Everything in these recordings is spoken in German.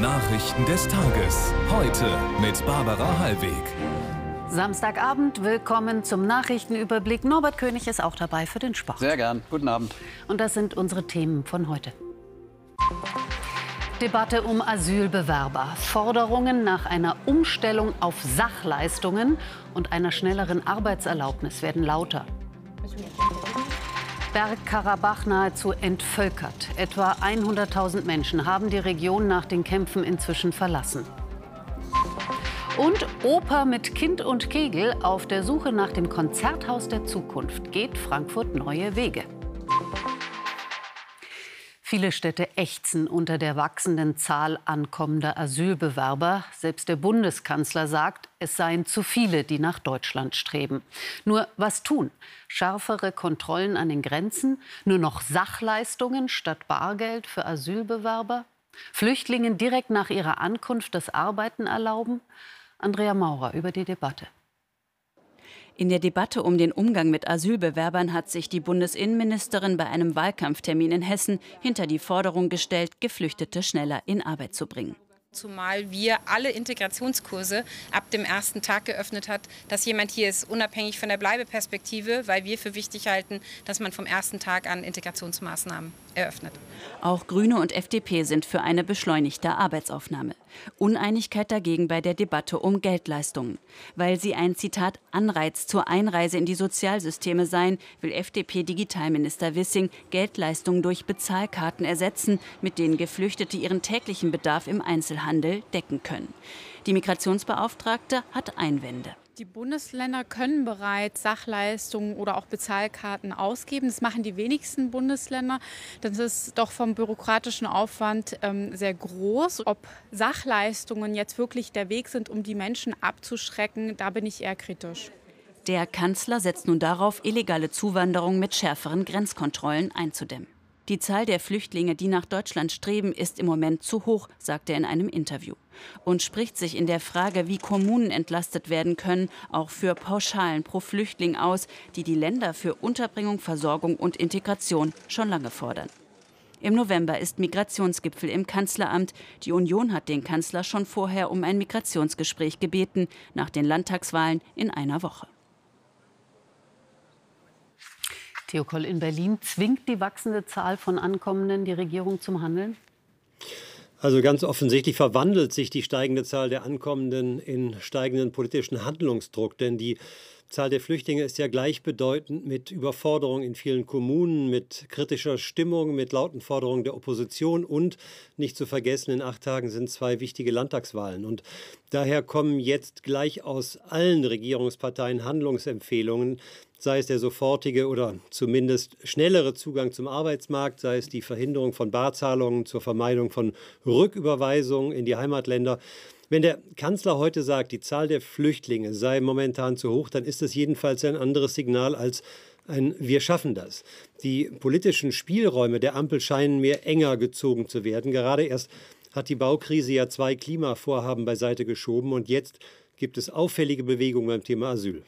Nachrichten des Tages. Heute mit Barbara Hallweg. Samstagabend, willkommen zum Nachrichtenüberblick. Norbert König ist auch dabei für den Sport. Sehr gern. Guten Abend. Und das sind unsere Themen von heute. Debatte um Asylbewerber. Forderungen nach einer Umstellung auf Sachleistungen und einer schnelleren Arbeitserlaubnis werden lauter. Bergkarabach nahezu entvölkert. Etwa 100.000 Menschen haben die Region nach den Kämpfen inzwischen verlassen. Und Oper mit Kind und Kegel auf der Suche nach dem Konzerthaus der Zukunft geht Frankfurt neue Wege. Viele Städte ächzen unter der wachsenden Zahl ankommender Asylbewerber. Selbst der Bundeskanzler sagt, es seien zu viele, die nach Deutschland streben. Nur was tun? Schärfere Kontrollen an den Grenzen? Nur noch Sachleistungen statt Bargeld für Asylbewerber? Flüchtlingen direkt nach ihrer Ankunft das Arbeiten erlauben? Andrea Maurer über die Debatte. In der Debatte um den Umgang mit Asylbewerbern hat sich die Bundesinnenministerin bei einem Wahlkampftermin in Hessen hinter die Forderung gestellt, Geflüchtete schneller in Arbeit zu bringen. Zumal wir alle Integrationskurse ab dem ersten Tag geöffnet hat, dass jemand hier ist, unabhängig von der Bleibeperspektive, weil wir für wichtig halten, dass man vom ersten Tag an Integrationsmaßnahmen eröffnet. Auch Grüne und FDP sind für eine beschleunigte Arbeitsaufnahme. Uneinigkeit dagegen bei der Debatte um Geldleistungen. Weil sie ein Zitat Anreiz zur Einreise in die Sozialsysteme seien, will FDP-Digitalminister Wissing Geldleistungen durch Bezahlkarten ersetzen, mit denen Geflüchtete ihren täglichen Bedarf im Einzelhandel decken können. Die Migrationsbeauftragte hat Einwände. Die Bundesländer können bereits Sachleistungen oder auch Bezahlkarten ausgeben. Das machen die wenigsten Bundesländer. Das ist doch vom bürokratischen Aufwand ähm, sehr groß. Ob Sachleistungen jetzt wirklich der Weg sind, um die Menschen abzuschrecken, da bin ich eher kritisch. Der Kanzler setzt nun darauf, illegale Zuwanderung mit schärferen Grenzkontrollen einzudämmen. Die Zahl der Flüchtlinge, die nach Deutschland streben, ist im Moment zu hoch, sagt er in einem Interview. Und spricht sich in der Frage, wie Kommunen entlastet werden können, auch für Pauschalen pro Flüchtling aus, die die Länder für Unterbringung, Versorgung und Integration schon lange fordern. Im November ist Migrationsgipfel im Kanzleramt. Die Union hat den Kanzler schon vorher um ein Migrationsgespräch gebeten, nach den Landtagswahlen in einer Woche. Theo Koll in Berlin. Zwingt die wachsende Zahl von Ankommenden die Regierung zum Handeln? Also ganz offensichtlich verwandelt sich die steigende Zahl der Ankommenden in steigenden politischen Handlungsdruck, denn die Zahl der Flüchtlinge ist ja gleichbedeutend mit Überforderung in vielen Kommunen, mit kritischer Stimmung, mit lauten Forderungen der Opposition und nicht zu vergessen, in acht Tagen sind zwei wichtige Landtagswahlen. Und daher kommen jetzt gleich aus allen Regierungsparteien Handlungsempfehlungen, sei es der sofortige oder zumindest schnellere Zugang zum Arbeitsmarkt, sei es die Verhinderung von Barzahlungen zur Vermeidung von Rücküberweisungen in die Heimatländer. Wenn der Kanzler heute sagt, die Zahl der Flüchtlinge sei momentan zu hoch, dann ist das jedenfalls ein anderes Signal als ein Wir schaffen das. Die politischen Spielräume der Ampel scheinen mehr enger gezogen zu werden. Gerade erst hat die Baukrise ja zwei Klimavorhaben beiseite geschoben und jetzt gibt es auffällige Bewegungen beim Thema Asyl.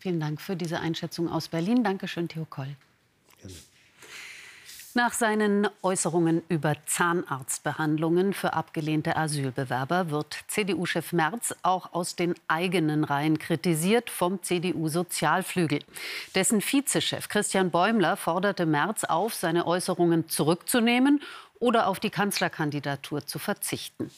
Vielen Dank für diese Einschätzung aus Berlin. Dankeschön, Theo Koll. Gerne. Nach seinen Äußerungen über Zahnarztbehandlungen für abgelehnte Asylbewerber wird CDU-Chef Merz auch aus den eigenen Reihen kritisiert vom CDU-Sozialflügel. Dessen Vizechef Christian Bäumler forderte Merz auf, seine Äußerungen zurückzunehmen oder auf die Kanzlerkandidatur zu verzichten.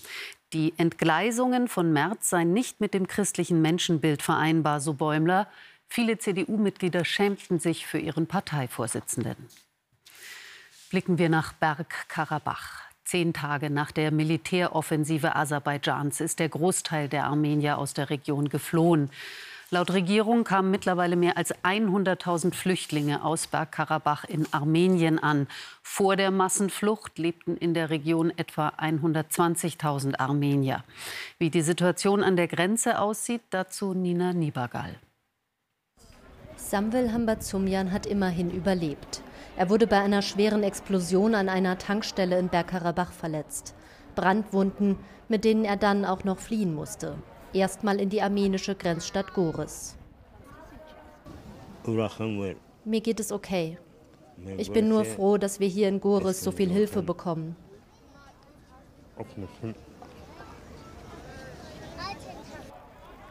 Die Entgleisungen von Merz seien nicht mit dem christlichen Menschenbild vereinbar, so Bäumler. Viele CDU-Mitglieder schämten sich für ihren Parteivorsitzenden. Blicken wir nach Bergkarabach. Zehn Tage nach der Militäroffensive Aserbaidschans ist der Großteil der Armenier aus der Region geflohen. Laut Regierung kamen mittlerweile mehr als 100.000 Flüchtlinge aus Bergkarabach in Armenien an. Vor der Massenflucht lebten in der Region etwa 120.000 Armenier. Wie die Situation an der Grenze aussieht, dazu Nina Niebergall. Samvel Hambazumjan hat immerhin überlebt. Er wurde bei einer schweren Explosion an einer Tankstelle in Bergkarabach verletzt. Brandwunden, mit denen er dann auch noch fliehen musste. Erstmal in die armenische Grenzstadt Goris. Mir geht es okay. Ich bin nur froh, dass wir hier in Goris so viel Hilfe bekommen.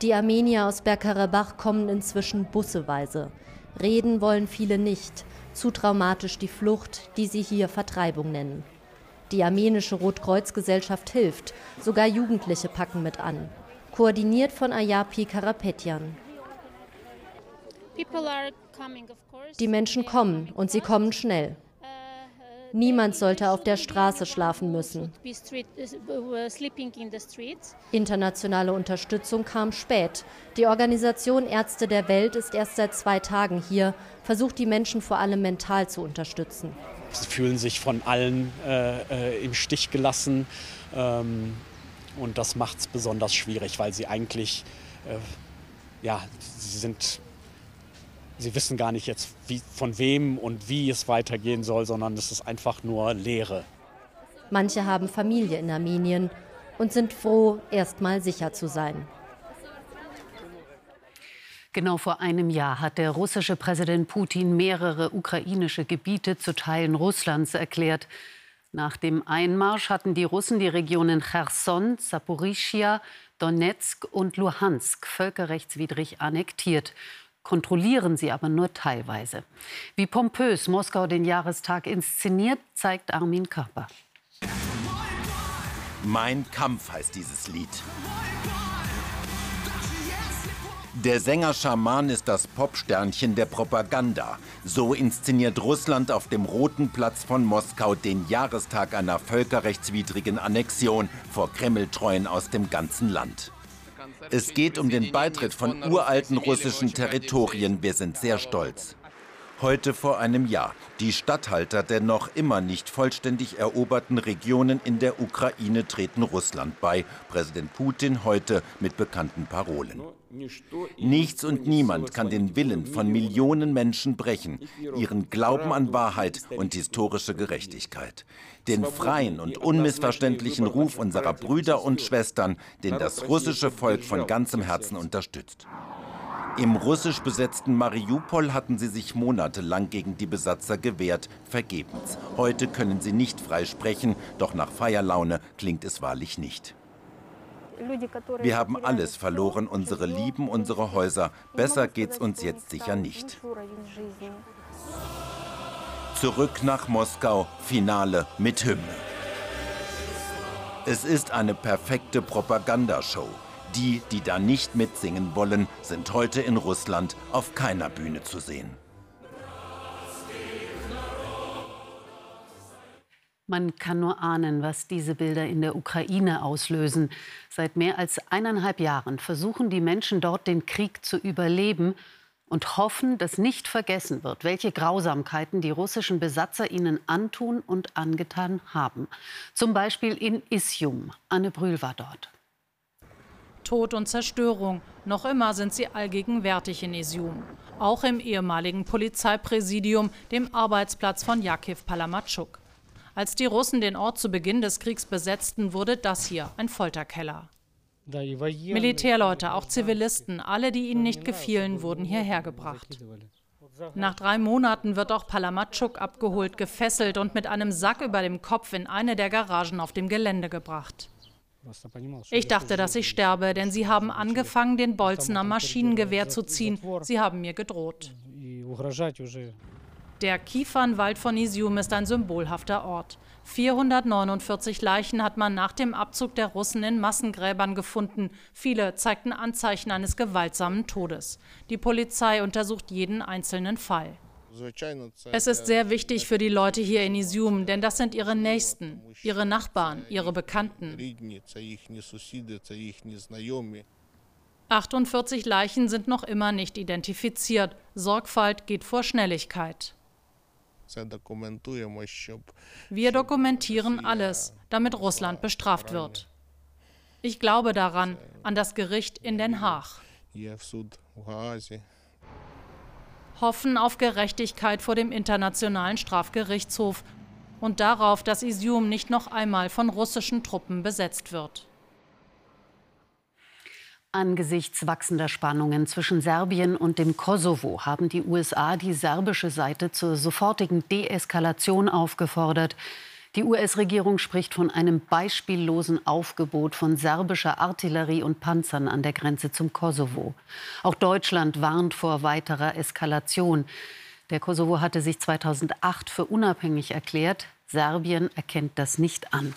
Die Armenier aus Bergkarabach kommen inzwischen busseweise. Reden wollen viele nicht. Zu traumatisch die Flucht, die sie hier Vertreibung nennen. Die armenische Rotkreuzgesellschaft hilft. Sogar Jugendliche packen mit an. Koordiniert von Ayapi Karapetyan. Die Menschen kommen und sie kommen schnell. Niemand sollte auf der Straße schlafen müssen. Internationale Unterstützung kam spät. Die Organisation Ärzte der Welt ist erst seit zwei Tagen hier, versucht die Menschen vor allem mental zu unterstützen. Sie fühlen sich von allen äh, äh im Stich gelassen. Ähm, und das macht es besonders schwierig, weil sie eigentlich, äh, ja, sie sind sie wissen gar nicht jetzt, wie, von wem und wie es weitergehen soll, sondern es ist einfach nur Leere. Manche haben Familie in Armenien und sind froh, erstmal sicher zu sein. Genau vor einem Jahr hat der russische Präsident Putin mehrere ukrainische Gebiete zu Teilen Russlands erklärt. Nach dem Einmarsch hatten die Russen die Regionen Cherson, Saporischia, Donetsk und Luhansk völkerrechtswidrig annektiert kontrollieren sie aber nur teilweise. Wie pompös Moskau den Jahrestag inszeniert, zeigt Armin Körper. Mein Kampf heißt dieses Lied. Der Sänger Schaman ist das Popsternchen der Propaganda. So inszeniert Russland auf dem Roten Platz von Moskau den Jahrestag einer völkerrechtswidrigen Annexion vor Kremltreuen aus dem ganzen Land. Es geht um den Beitritt von uralten russischen Territorien. Wir sind sehr stolz. Heute vor einem Jahr. Die Statthalter der noch immer nicht vollständig eroberten Regionen in der Ukraine treten Russland bei. Präsident Putin heute mit bekannten Parolen. Nichts und niemand kann den Willen von Millionen Menschen brechen, ihren Glauben an Wahrheit und historische Gerechtigkeit. Den freien und unmissverständlichen Ruf unserer Brüder und Schwestern, den das russische Volk von ganzem Herzen unterstützt. Im russisch besetzten Mariupol hatten sie sich monatelang gegen die Besatzer gewehrt, vergebens. Heute können sie nicht frei sprechen, doch nach Feierlaune klingt es wahrlich nicht. Wir haben alles verloren, unsere Lieben, unsere Häuser. Besser geht's uns jetzt sicher nicht. Zurück nach Moskau, Finale mit Hymne. Es ist eine perfekte Propagandashow. Die, die da nicht mitsingen wollen, sind heute in Russland auf keiner Bühne zu sehen. Man kann nur ahnen, was diese Bilder in der Ukraine auslösen. Seit mehr als eineinhalb Jahren versuchen die Menschen dort, den Krieg zu überleben und hoffen, dass nicht vergessen wird, welche Grausamkeiten die russischen Besatzer ihnen antun und angetan haben. Zum Beispiel in Isium. Anne Brühl war dort. Tod und Zerstörung. Noch immer sind sie allgegenwärtig in Isium. Auch im ehemaligen Polizeipräsidium, dem Arbeitsplatz von Jakiv Palamatschuk. Als die Russen den Ort zu Beginn des Kriegs besetzten, wurde das hier ein Folterkeller. Militärleute, auch Zivilisten, alle, die ihnen nicht gefielen, wurden hierher gebracht. Nach drei Monaten wird auch Palamatschuk abgeholt, gefesselt und mit einem Sack über dem Kopf in eine der Garagen auf dem Gelände gebracht. Ich dachte, dass ich sterbe, denn sie haben angefangen, den Bolzen am Maschinengewehr zu ziehen. Sie haben mir gedroht. Der Kiefernwald von Isium ist ein symbolhafter Ort. 449 Leichen hat man nach dem Abzug der Russen in Massengräbern gefunden. Viele zeigten Anzeichen eines gewaltsamen Todes. Die Polizei untersucht jeden einzelnen Fall. Es ist sehr wichtig für die Leute hier in Isium, denn das sind ihre Nächsten, ihre Nachbarn, ihre Bekannten. 48 Leichen sind noch immer nicht identifiziert. Sorgfalt geht vor Schnelligkeit. Wir dokumentieren alles, damit Russland bestraft wird. Ich glaube daran, an das Gericht in Den Haag hoffen auf Gerechtigkeit vor dem Internationalen Strafgerichtshof und darauf, dass Isium nicht noch einmal von russischen Truppen besetzt wird. Angesichts wachsender Spannungen zwischen Serbien und dem Kosovo haben die USA die serbische Seite zur sofortigen Deeskalation aufgefordert. Die US-Regierung spricht von einem beispiellosen Aufgebot von serbischer Artillerie und Panzern an der Grenze zum Kosovo. Auch Deutschland warnt vor weiterer Eskalation. Der Kosovo hatte sich 2008 für unabhängig erklärt. Serbien erkennt das nicht an.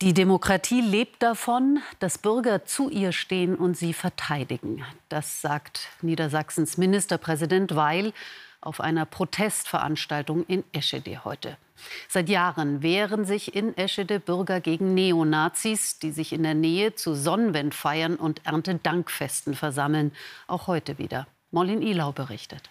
Die Demokratie lebt davon, dass Bürger zu ihr stehen und sie verteidigen. Das sagt Niedersachsens Ministerpräsident Weil auf einer Protestveranstaltung in Eschede heute. Seit Jahren wehren sich in Eschede Bürger gegen Neonazis, die sich in der Nähe zu Sonnenwendfeiern und Erntedankfesten versammeln. Auch heute wieder. Mollin Ilau berichtet.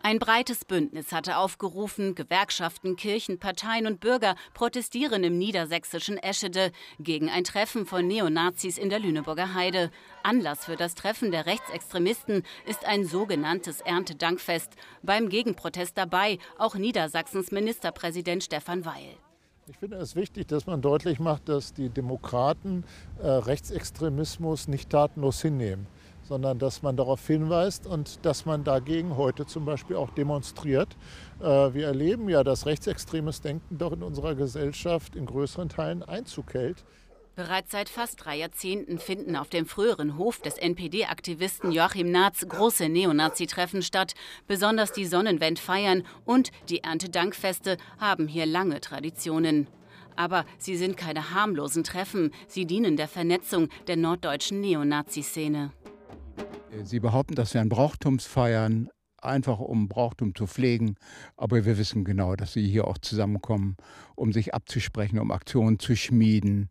Ein breites Bündnis hatte aufgerufen, Gewerkschaften, Kirchen, Parteien und Bürger protestieren im niedersächsischen Eschede gegen ein Treffen von Neonazis in der Lüneburger Heide. Anlass für das Treffen der Rechtsextremisten ist ein sogenanntes Erntedankfest. Beim Gegenprotest dabei auch Niedersachsens Ministerpräsident Stefan Weil. Ich finde es wichtig, dass man deutlich macht, dass die Demokraten äh, Rechtsextremismus nicht tatenlos hinnehmen sondern dass man darauf hinweist und dass man dagegen heute zum Beispiel auch demonstriert. Äh, wir erleben ja, dass rechtsextremes Denken doch in unserer Gesellschaft in größeren Teilen Einzug hält. Bereits seit fast drei Jahrzehnten finden auf dem früheren Hof des NPD-Aktivisten Joachim Naatz große Neonazi-Treffen statt. Besonders die Sonnenwendfeiern und die Erntedankfeste haben hier lange Traditionen. Aber sie sind keine harmlosen Treffen. Sie dienen der Vernetzung der norddeutschen Neonazi-Szene. Sie behaupten, das wären Brauchtumsfeiern, einfach um Brauchtum zu pflegen. Aber wir wissen genau, dass sie hier auch zusammenkommen, um sich abzusprechen, um Aktionen zu schmieden.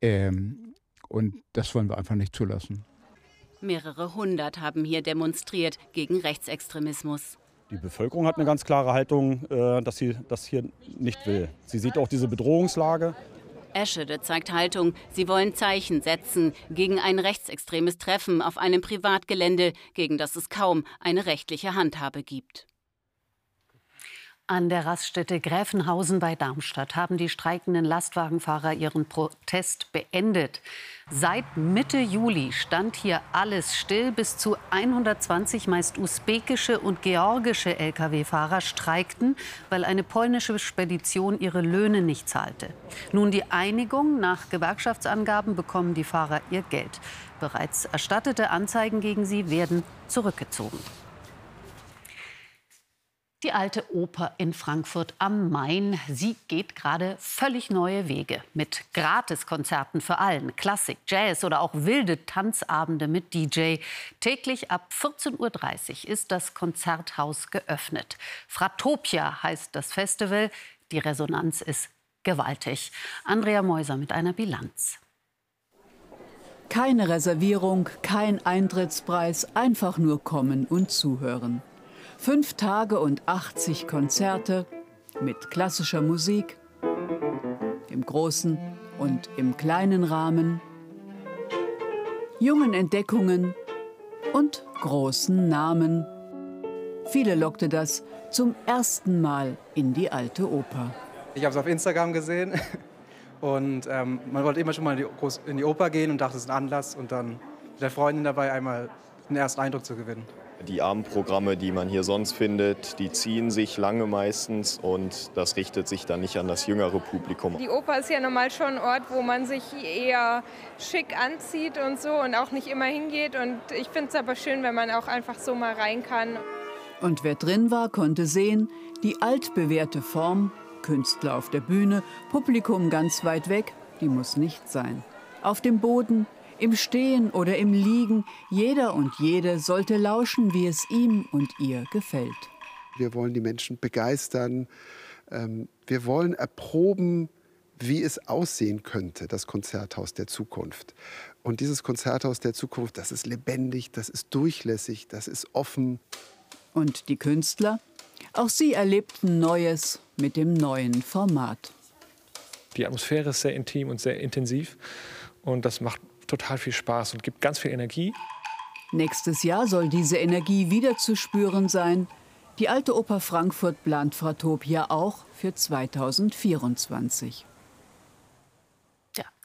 Ähm, und das wollen wir einfach nicht zulassen. Mehrere hundert haben hier demonstriert gegen Rechtsextremismus. Die Bevölkerung hat eine ganz klare Haltung, äh, dass sie das hier nicht will. Sie sieht auch diese Bedrohungslage. Eschede zeigt Haltung. Sie wollen Zeichen setzen gegen ein rechtsextremes Treffen auf einem Privatgelände, gegen das es kaum eine rechtliche Handhabe gibt. An der Raststätte Gräfenhausen bei Darmstadt haben die streikenden Lastwagenfahrer ihren Protest beendet. Seit Mitte Juli stand hier alles still. Bis zu 120 meist usbekische und georgische Lkw-Fahrer streikten, weil eine polnische Spedition ihre Löhne nicht zahlte. Nun die Einigung. Nach Gewerkschaftsangaben bekommen die Fahrer ihr Geld. Bereits erstattete Anzeigen gegen sie werden zurückgezogen. Die alte Oper in Frankfurt am Main, sie geht gerade völlig neue Wege mit Gratiskonzerten für allen, Klassik, Jazz oder auch wilde Tanzabende mit DJ. Täglich ab 14:30 Uhr ist das Konzerthaus geöffnet. Fratopia heißt das Festival. Die Resonanz ist gewaltig. Andrea Meuser mit einer Bilanz. Keine Reservierung, kein Eintrittspreis, einfach nur kommen und zuhören. Fünf Tage und 80 Konzerte mit klassischer Musik im großen und im kleinen Rahmen, jungen Entdeckungen und großen Namen. Viele lockte das zum ersten Mal in die alte Oper. Ich habe es auf Instagram gesehen und ähm, man wollte immer schon mal in die, Oper gehen und dachte, es ist ein Anlass und dann mit der Freundin dabei einmal einen ersten Eindruck zu gewinnen. Die Abendprogramme, die man hier sonst findet, die ziehen sich lange meistens und das richtet sich dann nicht an das jüngere Publikum. Die Oper ist ja normal schon ein Ort, wo man sich eher schick anzieht und so und auch nicht immer hingeht. Und ich finde es aber schön, wenn man auch einfach so mal rein kann. Und wer drin war, konnte sehen, die altbewährte Form, Künstler auf der Bühne, Publikum ganz weit weg, die muss nicht sein. Auf dem Boden im Stehen oder im Liegen, jeder und jede sollte lauschen, wie es ihm und ihr gefällt. Wir wollen die Menschen begeistern. Ähm, wir wollen erproben, wie es aussehen könnte, das Konzerthaus der Zukunft. Und dieses Konzerthaus der Zukunft, das ist lebendig, das ist durchlässig, das ist offen. Und die Künstler? Auch sie erlebten Neues mit dem neuen Format. Die Atmosphäre ist sehr intim und sehr intensiv und das macht total viel Spaß und gibt ganz viel Energie. Nächstes Jahr soll diese Energie wieder zu spüren sein. Die Alte Oper Frankfurt plant Fratopia auch für 2024.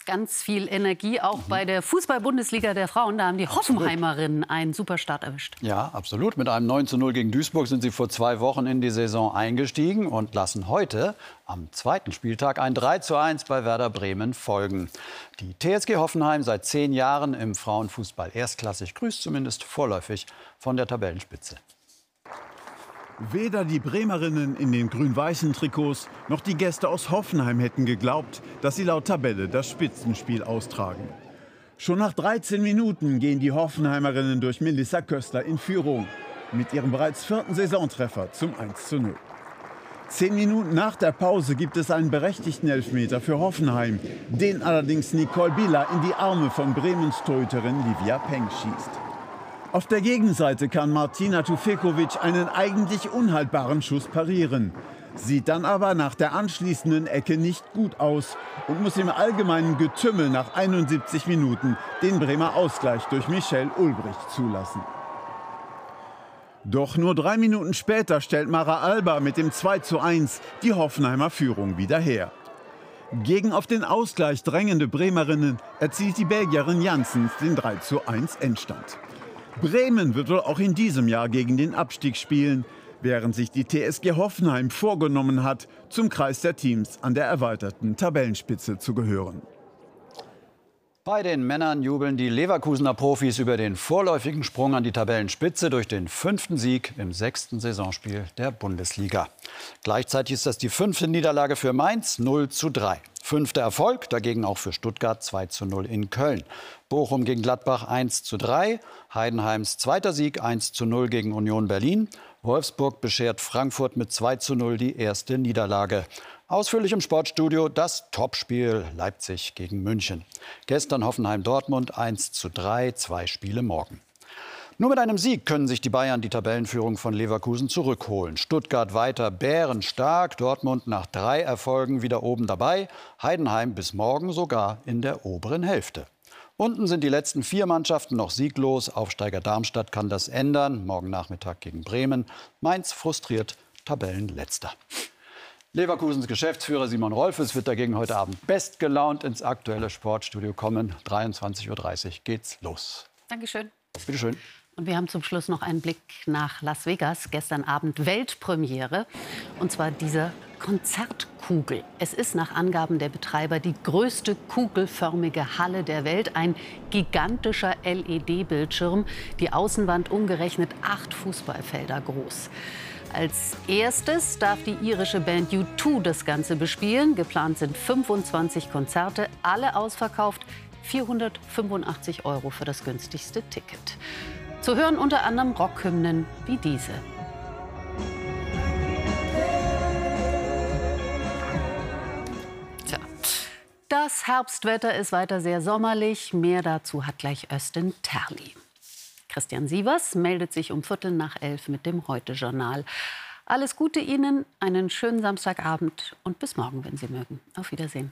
ganz viel Energie, auch bei der Fußball-Bundesliga der Frauen. Da haben die Hoffenheimerinnen einen super Start erwischt. Ja, absolut. Mit einem 9 zu 0 gegen Duisburg sind sie vor zwei Wochen in die Saison eingestiegen und lassen heute am zweiten Spieltag ein 3 zu 1 bei Werder Bremen folgen. Die TSG Hoffenheim seit zehn Jahren im Frauenfußball erstklassig grüßt zumindest vorläufig von der Tabellenspitze. Weder die Bremerinnen in den grün-weißen Trikots noch die Gäste aus Hoffenheim hätten geglaubt, dass sie laut Tabelle das Spitzenspiel austragen. Schon nach 13 Minuten gehen die Hoffenheimerinnen durch Melissa Köstler in Führung mit ihrem bereits vierten Saisontreffer zum 1 zu 0. Zehn Minuten nach der Pause gibt es einen berechtigten Elfmeter für Hoffenheim, den allerdings Nicole Bieler in die Arme von Bremens Torhüterin Livia Peng schießt. Auf der Gegenseite kann Martina Tufekovic einen eigentlich unhaltbaren Schuss parieren. Sieht dann aber nach der anschließenden Ecke nicht gut aus und muss im allgemeinen Getümmel nach 71 Minuten den Bremer Ausgleich durch Michelle Ulbricht zulassen. Doch nur drei Minuten später stellt Mara Alba mit dem 2 zu 1 die Hoffenheimer Führung wieder her. Gegen auf den Ausgleich drängende Bremerinnen erzielt die Belgierin Janssens den 3 zu 1 Endstand. Bremen wird wohl auch in diesem Jahr gegen den Abstieg spielen, während sich die TSG Hoffenheim vorgenommen hat, zum Kreis der Teams an der erweiterten Tabellenspitze zu gehören. Bei den Männern jubeln die Leverkusener Profis über den vorläufigen Sprung an die Tabellenspitze durch den fünften Sieg im sechsten Saisonspiel der Bundesliga. Gleichzeitig ist das die fünfte Niederlage für Mainz 0 zu 3. Fünfter Erfolg, dagegen auch für Stuttgart 2 zu 0 in Köln. Bochum gegen Gladbach 1 zu 3. Heidenheims zweiter Sieg 1 zu 0 gegen Union Berlin. Wolfsburg beschert Frankfurt mit 2 zu 0 die erste Niederlage. Ausführlich im Sportstudio das Topspiel Leipzig gegen München. Gestern Hoffenheim-Dortmund 1 zu 3, zwei Spiele morgen. Nur mit einem Sieg können sich die Bayern die Tabellenführung von Leverkusen zurückholen. Stuttgart weiter bärenstark, Dortmund nach drei Erfolgen wieder oben dabei, Heidenheim bis morgen sogar in der oberen Hälfte. Unten sind die letzten vier Mannschaften noch sieglos. Aufsteiger Darmstadt kann das ändern. Morgen Nachmittag gegen Bremen. Mainz frustriert Tabellenletzter. Leverkusens Geschäftsführer Simon Rolfes wird dagegen heute Abend bestgelaunt ins aktuelle Sportstudio kommen. 23.30 Uhr geht's los. Dankeschön. Bitte schön. Und wir haben zum Schluss noch einen Blick nach Las Vegas. Gestern Abend Weltpremiere. Und zwar dieser Konzertkugel. Es ist nach Angaben der Betreiber die größte kugelförmige Halle der Welt. Ein gigantischer LED-Bildschirm. Die Außenwand umgerechnet acht Fußballfelder groß. Als erstes darf die irische Band U2 das Ganze bespielen. Geplant sind 25 Konzerte, alle ausverkauft. 485 Euro für das günstigste Ticket. Zu hören unter anderem Rockhymnen wie diese. Das Herbstwetter ist weiter sehr sommerlich. Mehr dazu hat gleich Östin Terli. Christian Sievers meldet sich um Viertel nach elf mit dem Heute-Journal. Alles Gute Ihnen, einen schönen Samstagabend und bis morgen, wenn Sie mögen. Auf Wiedersehen.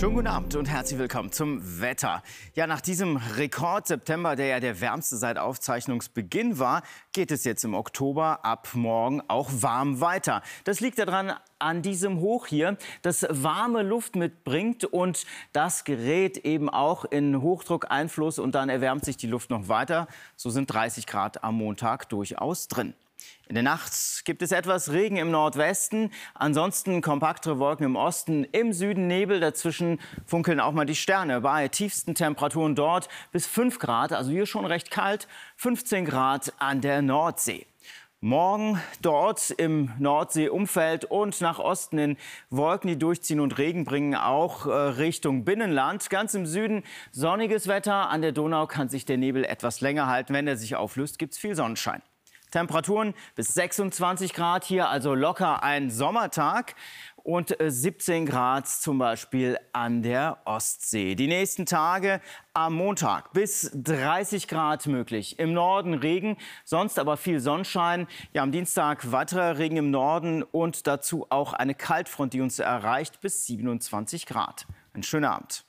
Schönen guten Abend und herzlich willkommen zum Wetter. Ja, nach diesem Rekord September, der ja der wärmste seit Aufzeichnungsbeginn war, geht es jetzt im Oktober ab morgen auch warm weiter. Das liegt daran an diesem Hoch hier, das warme Luft mitbringt und das gerät eben auch in Hochdruckeinfluss und dann erwärmt sich die Luft noch weiter. So sind 30 Grad am Montag durchaus drin. In der Nacht gibt es etwas Regen im Nordwesten, ansonsten kompaktere Wolken im Osten, im Süden Nebel, dazwischen funkeln auch mal die Sterne. Bei tiefsten Temperaturen dort bis 5 Grad, also hier schon recht kalt, 15 Grad an der Nordsee. Morgen dort im Nordseeumfeld und nach Osten in Wolken, die durchziehen und Regen bringen, auch äh, Richtung Binnenland. Ganz im Süden sonniges Wetter. An der Donau kann sich der Nebel etwas länger halten. Wenn er sich auflöst, gibt es viel Sonnenschein. Temperaturen bis 26 Grad hier, also locker ein Sommertag und 17 äh, Grad zum Beispiel an der Ostsee. Die nächsten Tage am Montag bis 30 Grad möglich. Im Norden Regen, sonst aber viel Sonnenschein. Ja, am Dienstag weiterer Regen im Norden und dazu auch eine Kaltfront, die uns erreicht bis 27 Grad. Einen schönen Abend.